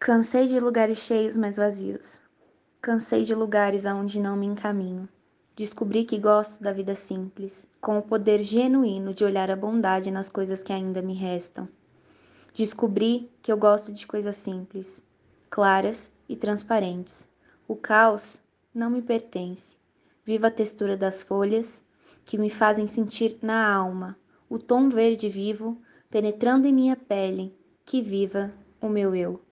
Cansei de lugares cheios, mas vazios. Cansei de lugares aonde não me encaminho. Descobri que gosto da vida simples, com o poder genuíno de olhar a bondade nas coisas que ainda me restam. Descobri que eu gosto de coisas simples, claras e transparentes. O caos não me pertence. Viva a textura das folhas que me fazem sentir na alma o tom verde vivo penetrando em minha pele. Que viva o meu eu.